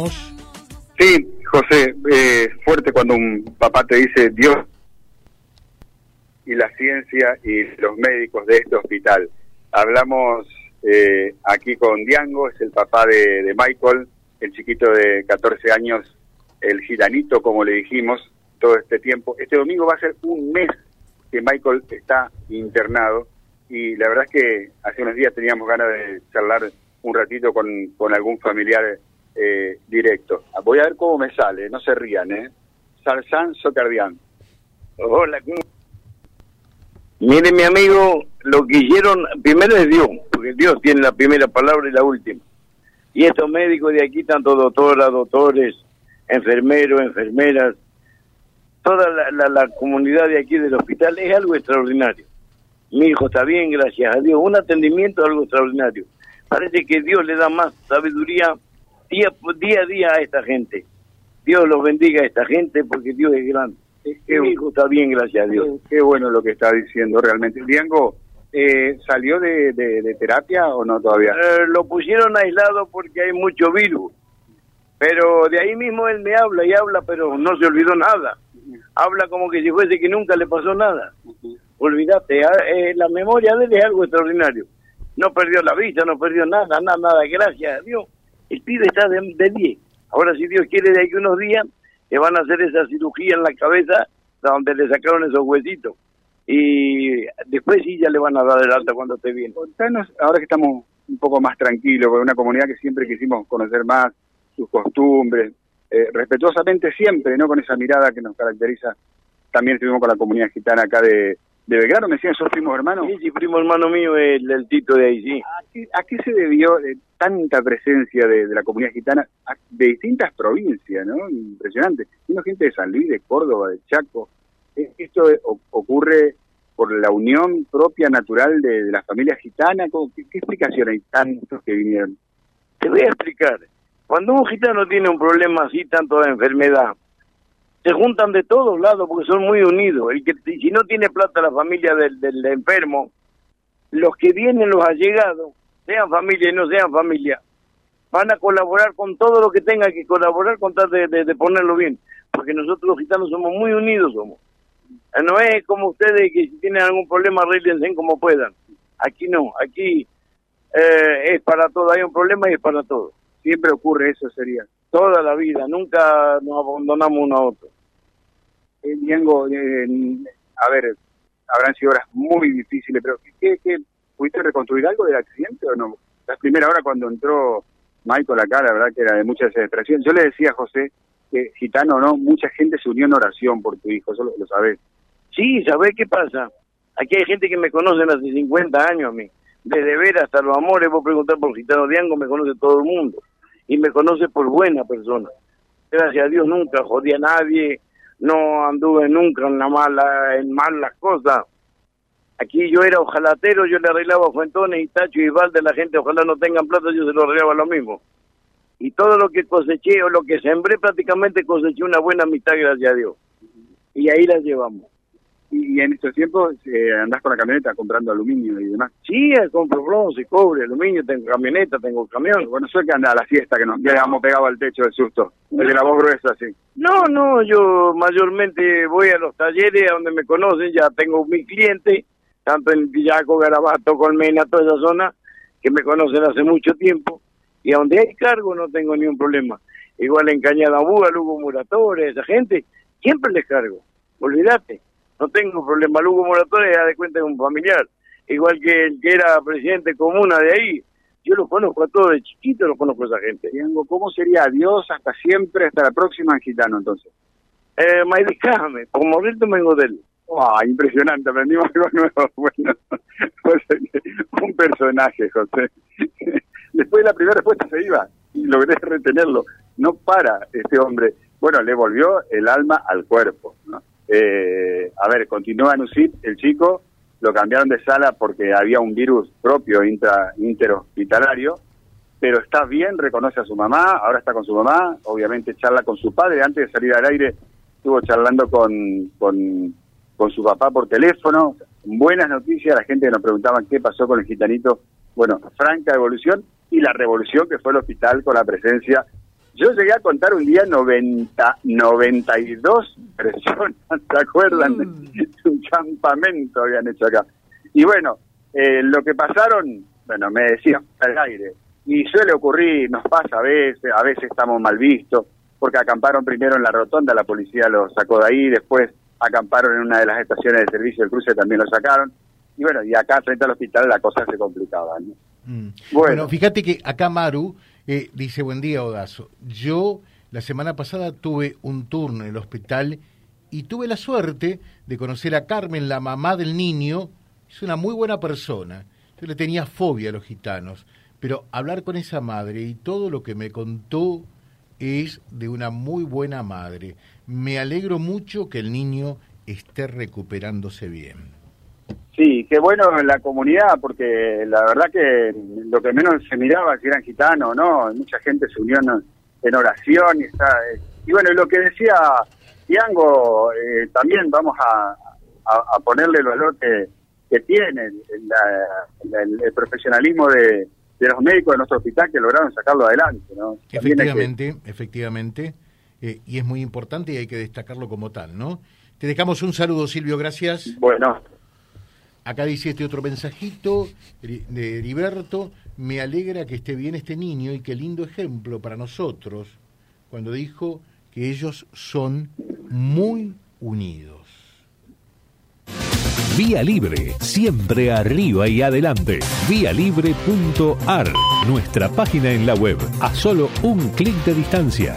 Sí, José, eh, fuerte cuando un papá te dice Dios y la ciencia y los médicos de este hospital. Hablamos eh, aquí con Diango, es el papá de, Michael, el chiquito de 14 años, el giranito, como le dijimos, todo este tiempo. Este domingo va a ser un mes que Michael está internado y la verdad es que hace unos días teníamos ganas de charlar un ratito con, con algún familiar eh, directo. Voy a ver cómo me sale, no se rían, ¿eh? Sarzán Socardián. Hola, Mire, mi amigo, lo que hicieron, primero es Dios, porque Dios tiene la primera palabra y la última. Y estos médicos de aquí, tanto doctoras, doctores, enfermeros, enfermeras, toda la, la, comunidad de aquí del hospital es algo extraordinario. Mi hijo está bien, gracias a Dios. Un atendimiento es algo extraordinario. Parece que Dios le da más sabiduría día, día a día a esta gente. Dios los bendiga a esta gente porque Dios es grande. Mi hijo está bien, gracias a Dios. Qué, bueno lo que está diciendo realmente. Diango, eh, ¿salió de, de, terapia o no todavía? Eh, lo pusieron aislado porque hay mucho virus. Pero de ahí mismo él me habla y habla, pero no se olvidó nada. Habla como que si fuese que nunca le pasó nada. Olvídate, ah, eh, la memoria de él es algo extraordinario. No perdió la vista, no perdió nada, nada, nada, gracias a Dios. El pibe está de 10. Ahora, si Dios quiere, de aquí unos días, le van a hacer esa cirugía en la cabeza donde le sacaron esos huesitos. Y después sí ya le van a dar el alta cuando esté bien. Ahora que estamos un poco más tranquilos, con una comunidad que siempre quisimos conocer más, sus costumbres, eh, respetuosamente siempre, ¿no? Con esa mirada que nos caracteriza. También estuvimos con la comunidad gitana acá de, de Belgrano, me decían, ¿sos primo hermano? Sí, sí, primo hermano mío, el, el Tito de ahí, sí. ¿A qué, se debió eh, tanta presencia de, la comunidad gitana de distintas provincias, no? Impresionante. Vino gente de San Luis, de Córdoba, de Chaco. Eh, ¿Esto ocurre por la unión propia natural de, la familia gitana? ¿Qué, ¿Qué explicación hay tantos que vinieron? Te voy a explicar. Cuando un gitano tiene un problema así, tanto de enfermedad, se juntan de todos lados porque son muy unidos. El que si no tiene plata la familia del, del enfermo, los que vienen, los allegados, sean familia y no sean familia, van a colaborar con todo lo que tenga que colaborar con tal de, de, ponerlo bien. Porque nosotros los gitanos somos muy unidos, somos. No es como ustedes que si tienen algún problema arreglense como puedan. Aquí no, aquí eh, es para todo, hay un problema y es para todo. Siempre ocurre eso, sería. Toda la vida, nunca nos abandonamos uno a otro. Eh, Diego, a ver, habrán sido horas muy difíciles, pero ¿qué, qué, pudiste reconstruir algo del accidente o no? La primera hora cuando entró Michael acá, la verdad que era de mucha desesperación. Yo le decía a José que, gitano o no, mucha gente se unió en oración por tu hijo, eso lo, sabes. Sí, ¿sabés qué pasa? Aquí hay gente que me conoce hace 50 años a mí. Desde ver hasta los amores, vos preguntar por Gitano Diango, me conoce todo el mundo. Y me conoce por buena persona. Gracias a Dios nunca jodí a nadie, no anduve nunca en la mala, en malas cosas. Aquí yo era ojalatero, yo le arreglaba fuentones y tacho y balde, la gente ojalá no tengan plata, yo se lo arreglaba lo mismo. Y todo lo que coseché o lo que sembré prácticamente coseché una buena amistad, gracias a Dios. Y ahí la llevamos. Y en estos tiempos eh, andás con la camioneta comprando aluminio y demás. Sí, compro bronce, cobre, aluminio, tengo camioneta, tengo camión. Bueno, soy que anda a la fiesta que nos quedamos pegados al techo del susto. El de la voz gruesa, sí. No, no, yo mayormente voy a los talleres a donde me conocen, ya tengo mi cliente, tanto en Villaco, Garabato, Colmena, toda esa zona, que me conocen hace mucho tiempo. Y a donde hay cargo no tengo ningún problema. Igual en Cañada Búa, Lugo Muratore, esa gente, siempre les cargo. Olvídate no tengo problema. Lugo Moratore ya de cuenta de un familiar, igual que el que era presidente comuna de ahí. Yo los conozco a todos de chiquito, los conozco a esa gente. ¿Cómo sería adiós hasta siempre, hasta la próxima gitano entonces? Eh, Maidicame, con de él. Ah, impresionante, aprendimos algo nuevo. Bueno, un personaje, José. Después de la primera respuesta se iba y logré retenerlo. No para este hombre. Bueno, le volvió el alma al cuerpo. Eh, a ver, continúa en UCIT el chico, lo cambiaron de sala porque había un virus propio intra, interhospitalario, pero está bien, reconoce a su mamá, ahora está con su mamá, obviamente charla con su padre, antes de salir al aire estuvo charlando con, con, con su papá por teléfono, buenas noticias, la gente que nos preguntaba qué pasó con el gitanito, bueno, franca evolución y la revolución que fue el hospital con la presencia Yo llegué a contar un día 90, 92 personas, ¿se acuerdan? Mm. un campamento habían hecho acá. Y bueno, eh, lo que pasaron, bueno, me decían al aire, y suele ocurrir, nos pasa a veces, a veces estamos mal vistos, porque acamparon primero en la rotonda, la policía los sacó de ahí, después acamparon en una de las estaciones de servicio del cruce, también lo sacaron, y bueno, y acá frente al hospital la cosa se complicaba, ¿no? Mm. Bueno. Bueno. fíjate que acá Maru eh, dice, buen día, Odazo. Yo la semana pasada tuve un turno en el hospital y tuve la suerte de conocer a Carmen, la mamá del niño. Es una muy buena persona. Yo le tenía fobia a los gitanos, pero hablar con esa madre y todo lo que me contó es de una muy buena madre. Me alegro mucho que el niño esté recuperándose bien. Qué bueno en la comunidad, porque la verdad que lo que menos se miraba si eran gitanos, ¿no? Mucha gente se unió en, en oración y está. y bueno, y lo que decía Tiango, eh, también vamos a, a, a ponerle el valor que, que tiene el, la- el- el profesionalismo de, de los médicos de nuestro hospital que lograron sacarlo adelante, ¿no? Que- Efectivamente, efectivamente, eh, y es muy importante y hay que destacarlo como tal, ¿no? Te dejamos un saludo, Silvio, gracias. bueno, Acá dice este otro mensajito de Heriberto, me alegra que esté bien este niño y qué lindo ejemplo para nosotros cuando dijo que ellos son muy unidos. Vía Libre, siempre arriba y adelante. Vialibre.ar, nuestra página en la web, a solo un clic de distancia.